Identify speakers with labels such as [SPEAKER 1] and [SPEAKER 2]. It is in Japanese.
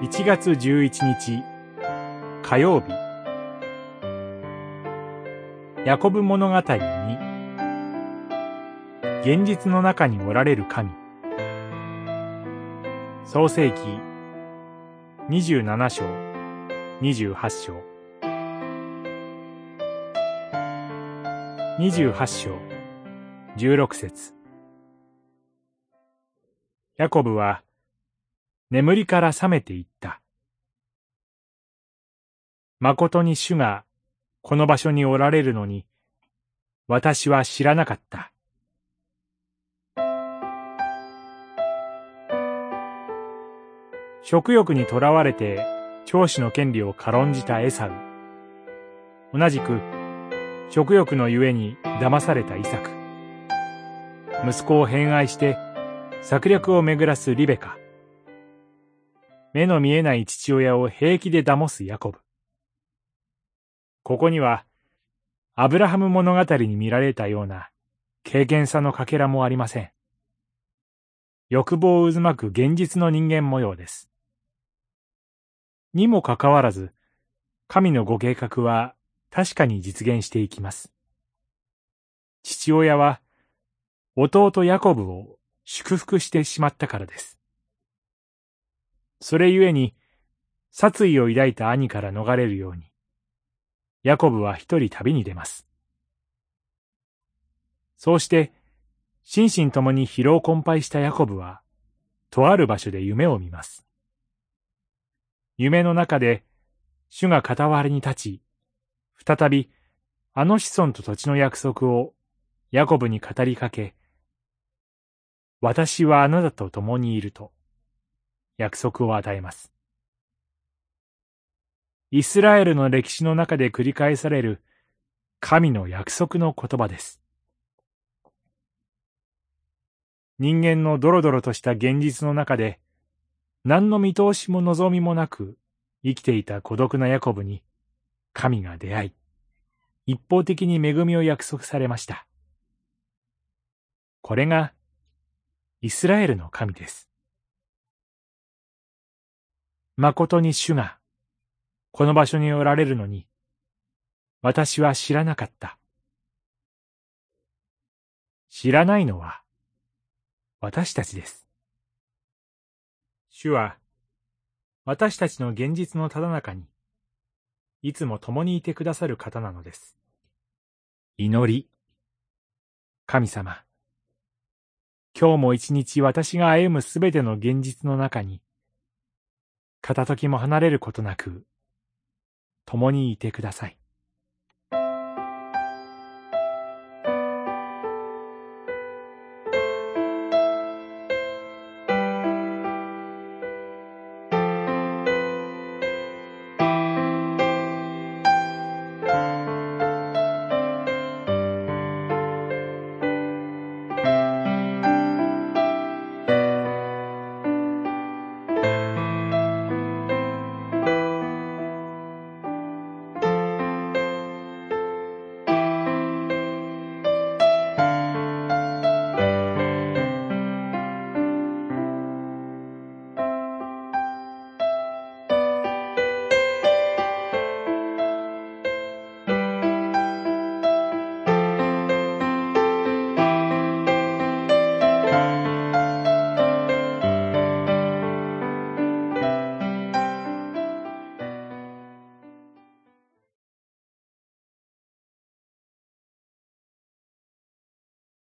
[SPEAKER 1] 1月11日火曜日ヤコブ物語に現実の中におられる神。創世記27章28章28章16節ヤコブは眠りから覚めていった。誠に主がこの場所におられるのに、私は知らなかった。食欲にとらわれて長子の権利を軽んじたエサウ。同じく食欲のゆえに騙されたイサク。息子を偏愛して策略を巡らすリベカ。目の見えない父親を平気で騙すヤコブ。ここには、アブラハム物語に見られたような経験さのかけらもありません。欲望を渦巻く現実の人間模様です。にもかかわらず、神のご計画は確かに実現していきます。父親は、弟ヤコブを祝福してしまったからです。それゆえに、殺意を抱いた兄から逃れるように、ヤコブは一人旅に出ます。そうして、心身ともに疲労困憊したヤコブは、とある場所で夢を見ます。夢の中で、主が傍らに立ち、再び、あの子孫と土地の約束をヤコブに語りかけ、私はあなたと共にいると。約束を与えます。イスラエルの歴史の中で繰り返される神の約束の言葉です。人間のドロドロとした現実の中で何の見通しも望みもなく生きていた孤独なヤコブに神が出会い、一方的に恵みを約束されました。これがイスラエルの神です。誠に主が、この場所におられるのに、私は知らなかった。知らないのは、私たちです。主は、私たちの現実のただ中に、いつも共にいてくださる方なのです。祈り。神様。今日も一日私が歩むすべての現実の中に、片時も離れることなく、共にいてください。